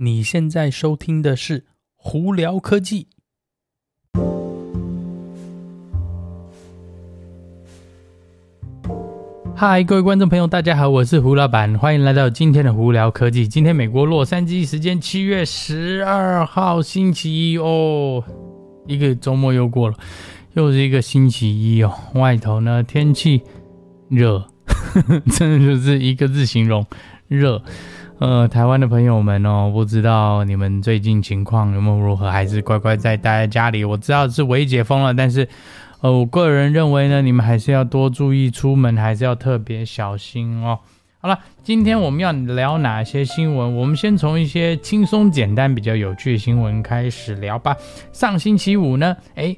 你现在收听的是《胡聊科技》。嗨，各位观众朋友，大家好，我是胡老板，欢迎来到今天的《胡聊科技》。今天美国洛杉矶时间七月十二号星期一哦，一个周末又过了，又是一个星期一哦。外头呢，天气热，真的就是一个字形容热。呃，台湾的朋友们哦，不知道你们最近情况有没有如何，还是乖乖在待在家里？我知道是微解封了，但是，呃，我个人认为呢，你们还是要多注意出门，还是要特别小心哦。好了，今天我们要聊哪些新闻？我们先从一些轻松简单、比较有趣的新闻开始聊吧。上星期五呢，诶。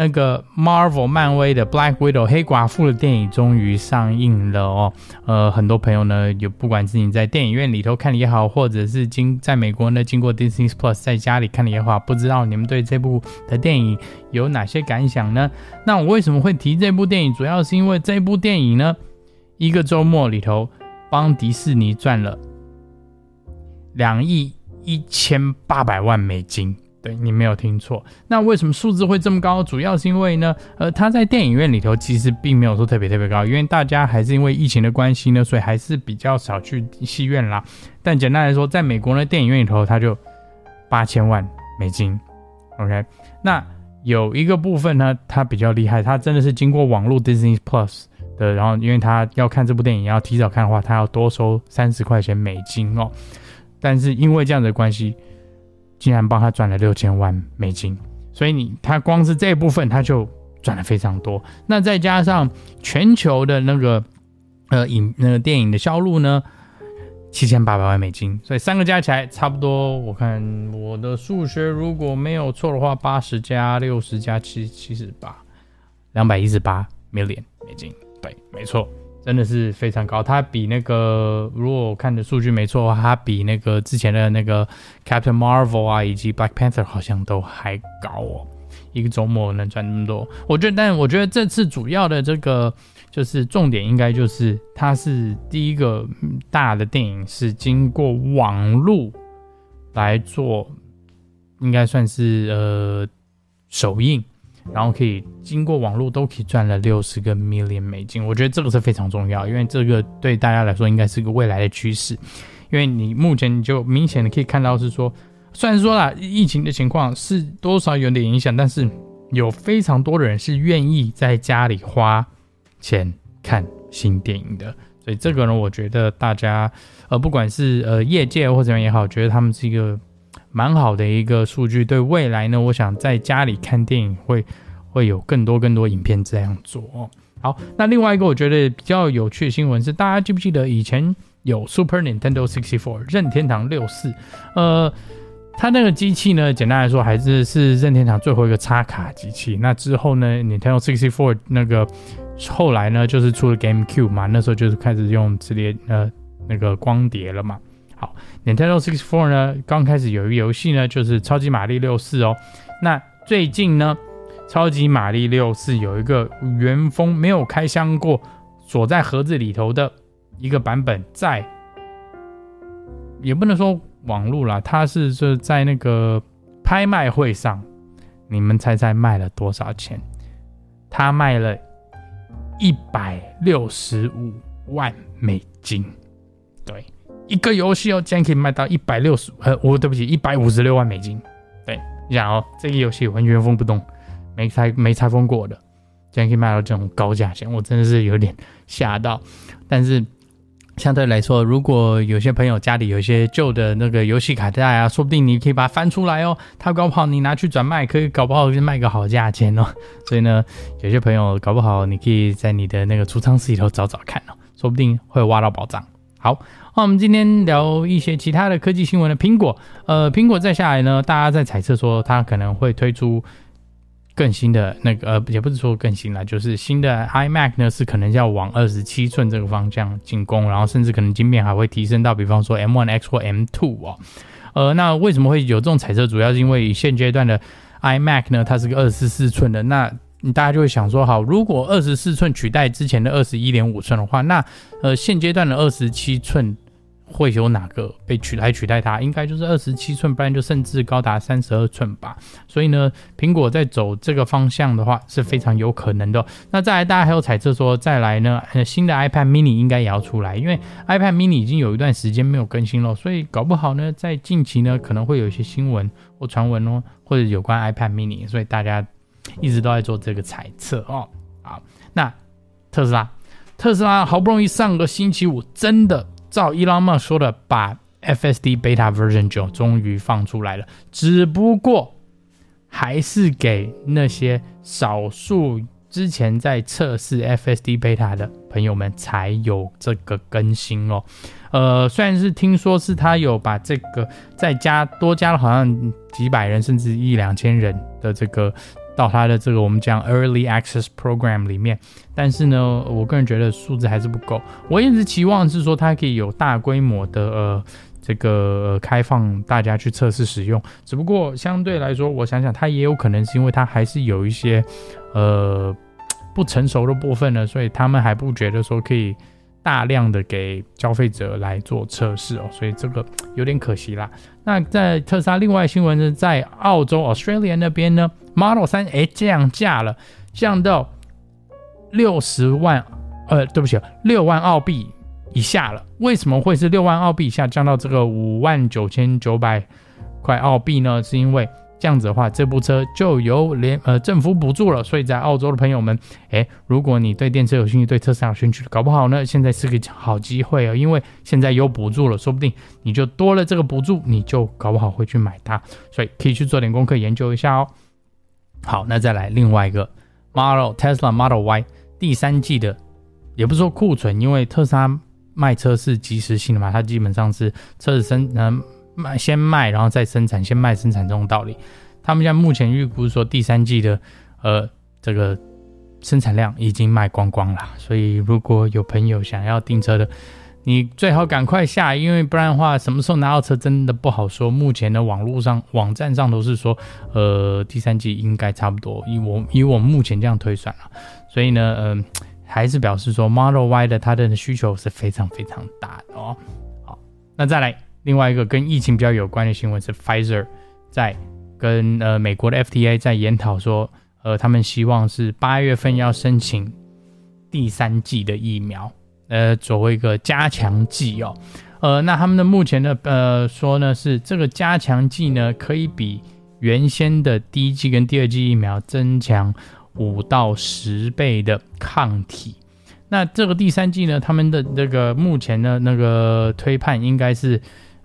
那个 Marvel 漫威的 Black Widow 黑寡妇的电影终于上映了哦，呃，很多朋友呢，有不管是你在电影院里头看也好，或者是经在美国呢经过 Disney Plus 在家里看的也好，不知道你们对这部的电影有哪些感想呢？那我为什么会提这部电影？主要是因为这部电影呢，一个周末里头帮迪士尼赚了两亿一千八百万美金。对，你没有听错，那为什么数字会这么高？主要是因为呢，呃，它在电影院里头其实并没有说特别特别高，因为大家还是因为疫情的关系呢，所以还是比较少去戏院啦。但简单来说，在美国呢，电影院里头它就八千万美金，OK。那有一个部分呢，它比较厉害，它真的是经过网络 Disney Plus 的，然后因为它要看这部电影要提早看的话，它要多收三十块钱美金哦。但是因为这样的关系。竟然帮他赚了六千万美金，所以你他光是这一部分他就赚了非常多。那再加上全球的那个呃影那个电影的销路呢，七千八百万美金，所以三个加起来差不多。我看我的数学如果没有错的话，八十加六十加七七十八，两百一十八 million 美金。对，没错。真的是非常高，它比那个，如果我看的数据没错的话，它比那个之前的那个 Captain Marvel 啊，以及 Black Panther 好像都还高哦。一个周末能赚那么多，我觉得，但我觉得这次主要的这个就是重点，应该就是它是第一个大的电影是经过网路来做，应该算是呃首映。然后可以经过网络都可以赚了六十个 million 美金，我觉得这个是非常重要，因为这个对大家来说应该是个未来的趋势。因为你目前你就明显的可以看到是说，虽然说啦，疫情的情况是多少有点影响，但是有非常多的人是愿意在家里花钱看新电影的。所以这个呢，我觉得大家呃不管是呃业界或者怎样也好，觉得他们是一个。蛮好的一个数据，对未来呢，我想在家里看电影会会有更多更多影片这样做哦。好，那另外一个我觉得比较有趣的新闻是，大家记不记得以前有 Super Nintendo 64任天堂六四？呃，它那个机器呢，简单来说还是是任天堂最后一个插卡机器。那之后呢，Nintendo 64那个后来呢，就是出了 GameCube 嘛，那时候就是开始用磁碟呃那个光碟了嘛。好，Nintendo 64呢，刚开始有一个游戏呢，就是超级玛丽六四哦。那最近呢，超级玛丽六四有一个原封没有开箱过，锁在盒子里头的一个版本，在也不能说网络啦，它是就在那个拍卖会上，你们猜猜卖了多少钱？它卖了一百六十五万美金，一个游戏哦，竟然可以卖到一百六十，呃，我对不起，一百五十六万美金。对，你想哦，这个游戏完全封不动，没拆没拆封过的，竟然可以卖到这种高价钱，我真的是有点吓到。但是相对来说，如果有些朋友家里有一些旧的那个游戏卡带啊，说不定你可以把它翻出来哦，它搞不好你拿去转卖，可以搞不好就卖个好价钱哦。所以呢，有些朋友搞不好你可以在你的那个储藏室里头找找看哦，说不定会挖到宝藏。好。那我们今天聊一些其他的科技新闻的苹果，呃，苹果再下来呢，大家在猜测说它可能会推出更新的那个，呃，也不是说更新了，就是新的 iMac 呢是可能要往二十七寸这个方向进攻，然后甚至可能晶片还会提升到，比方说 M1X 或 M2 哦，呃，那为什么会有这种猜测？主要是因为现阶段的 iMac 呢，它是个二十四寸的那。你大家就会想说，好，如果二十四寸取代之前的二十一点五寸的话，那呃现阶段的二十七寸会有哪个被取来取代它？应该就是二十七寸，不然就甚至高达三十二寸吧。所以呢，苹果在走这个方向的话是非常有可能的。那再来，大家还有猜测说，再来呢，新的 iPad Mini 应该也要出来，因为 iPad Mini 已经有一段时间没有更新了，所以搞不好呢，在近期呢可能会有一些新闻或传闻哦，或者有关 iPad Mini，所以大家一直都在做这个猜测哦。好，那特斯拉，特斯拉好不容易上个星期五真的。照 Elon Musk 说的，把 FSD Beta Version 九终于放出来了，只不过还是给那些少数之前在测试 FSD Beta 的朋友们才有这个更新哦。呃，虽然是听说是他有把这个再加多加了好像几百人甚至一两千人的这个。到他的这个我们讲 Early Access Program 里面，但是呢，我个人觉得数字还是不够。我一直期望是说它可以有大规模的呃这个、呃、开放大家去测试使用。只不过相对来说，我想想它也有可能是因为它还是有一些呃不成熟的部分呢，所以他们还不觉得说可以。大量的给消费者来做测试哦，所以这个有点可惜啦。那在特斯拉另外新闻呢，在澳洲 Australia 那边呢，Model 3哎降价了，降到六十万，呃，对不起，六万澳币以下了。为什么会是六万澳币以下降到这个五万九千九百块澳币呢？是因为这样子的话，这部车就由联呃政府补助了，所以在澳洲的朋友们，诶，如果你对电车有兴趣，对特斯拉有兴趣，搞不好呢，现在是个好机会哦，因为现在有补助了，说不定你就多了这个补助，你就搞不好会去买它，所以可以去做点功课研究一下哦。好，那再来另外一个 Model Tesla Model Y 第三季的，也不是说库存，因为特斯拉卖车是即时性的嘛，它基本上是车子生嗯。卖先卖，然后再生产，先卖生产这种道理。他们现在目前预估说第三季的呃这个生产量已经卖光光了，所以如果有朋友想要订车的，你最好赶快下，因为不然的话什么时候拿到车真的不好说。目前的网络上网站上都是说呃第三季应该差不多，以我以我目前这样推算了，所以呢嗯、还是表示说 Model Y 的它的需求是非常非常大的哦。好，那再来。另外一个跟疫情比较有关的新闻是，Pfizer 在跟呃美国的 FDA 在研讨说，呃，他们希望是八月份要申请第三季的疫苗，呃，作为一个加强剂哦，呃，那他们的目前的呃说呢是这个加强剂呢可以比原先的第一季跟第二季疫苗增强五到十倍的抗体。那这个第三季呢，他们的那个目前的那个推判应该是。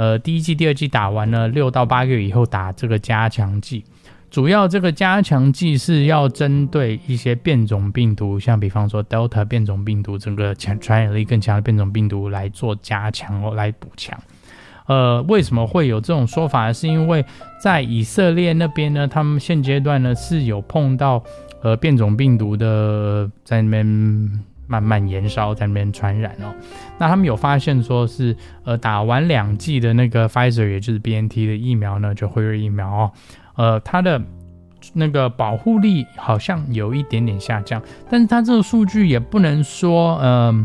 呃，第一季、第二季打完了，六到八个月以后打这个加强剂。主要这个加强剂是要针对一些变种病毒，像比方说 Delta 变种病毒，整个传传染力更强的变种病毒来做加强哦，来补强。呃，为什么会有这种说法呢？是因为在以色列那边呢，他们现阶段呢是有碰到呃变种病毒的在那边。慢慢延烧在那边传染哦，那他们有发现说是呃打完两剂的那个 Pfizer 也就是 BNT 的疫苗呢，就辉瑞疫苗哦，呃它的那个保护力好像有一点点下降，但是它这个数据也不能说嗯、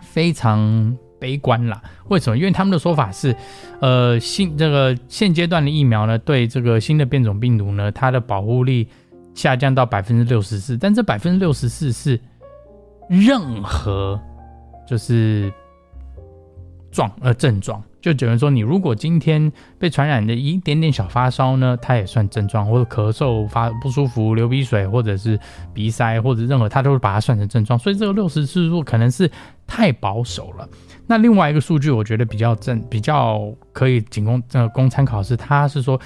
非常悲观啦。为什么？因为他们的说法是，呃新这个现阶段的疫苗呢，对这个新的变种病毒呢，它的保护力下降到百分之六十四，但这百分之六十四是。任何就是状呃症状，就等于说，你如果今天被传染的一点点小发烧呢，它也算症状，或者咳嗽、发不舒服、流鼻水，或者是鼻塞，或者任何，它都会把它算成症状。所以这个六十次数可能是太保守了。那另外一个数据，我觉得比较正，比较可以仅供这个供参考是，它是说。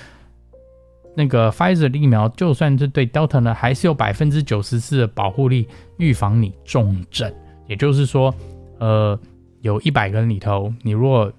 那个 Pfizer 疫苗，就算是对 Delta 呢，还是有百分之九十四的保护力，预防你重症。也就是说，呃，有一百个人里头，你如果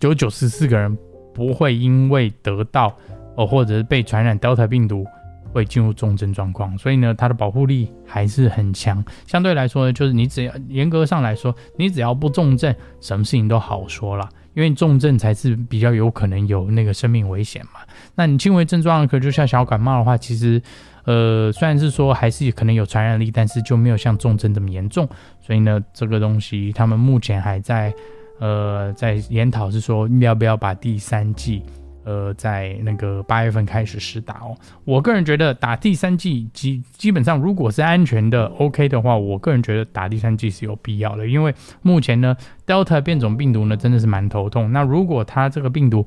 有九十四个人不会因为得到哦，或者是被传染 Delta 病毒，会进入重症状况。所以呢，它的保护力还是很强。相对来说呢，就是你只要严格上来说，你只要不重症，什么事情都好说了。因为重症才是比较有可能有那个生命危险嘛。那你轻微症状可就像小感冒的话，其实，呃，虽然是说还是可能有传染力，但是就没有像重症这么严重。所以呢，这个东西他们目前还在呃，在研讨是说要不要把第三季。呃，在那个八月份开始施打哦。我个人觉得打第三剂基基本上如果是安全的 OK 的话，我个人觉得打第三剂是有必要的。因为目前呢，Delta 变种病毒呢真的是蛮头痛。那如果它这个病毒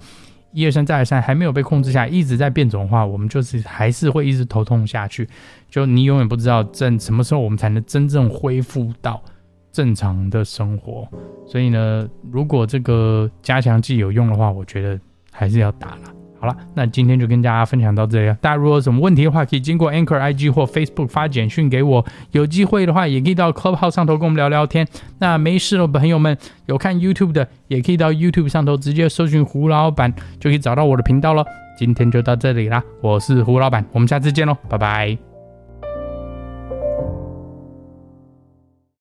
一而三再而三还没有被控制下，一直在变种的话，我们就是还是会一直头痛下去。就你永远不知道正什么时候我们才能真正恢复到正常的生活。所以呢，如果这个加强剂有用的话，我觉得。还是要打了。好了，那今天就跟大家分享到这里。大家如果有什么问题的话，可以经过 Anchor IG 或 Facebook 发简讯给我。有机会的话，也可以到 Club 号上头跟我们聊聊天。那没事的朋友们，有看 YouTube 的，也可以到 YouTube 上头直接搜寻胡老板，就可以找到我的频道了。今天就到这里啦，我是胡老板，我们下次见喽，拜拜。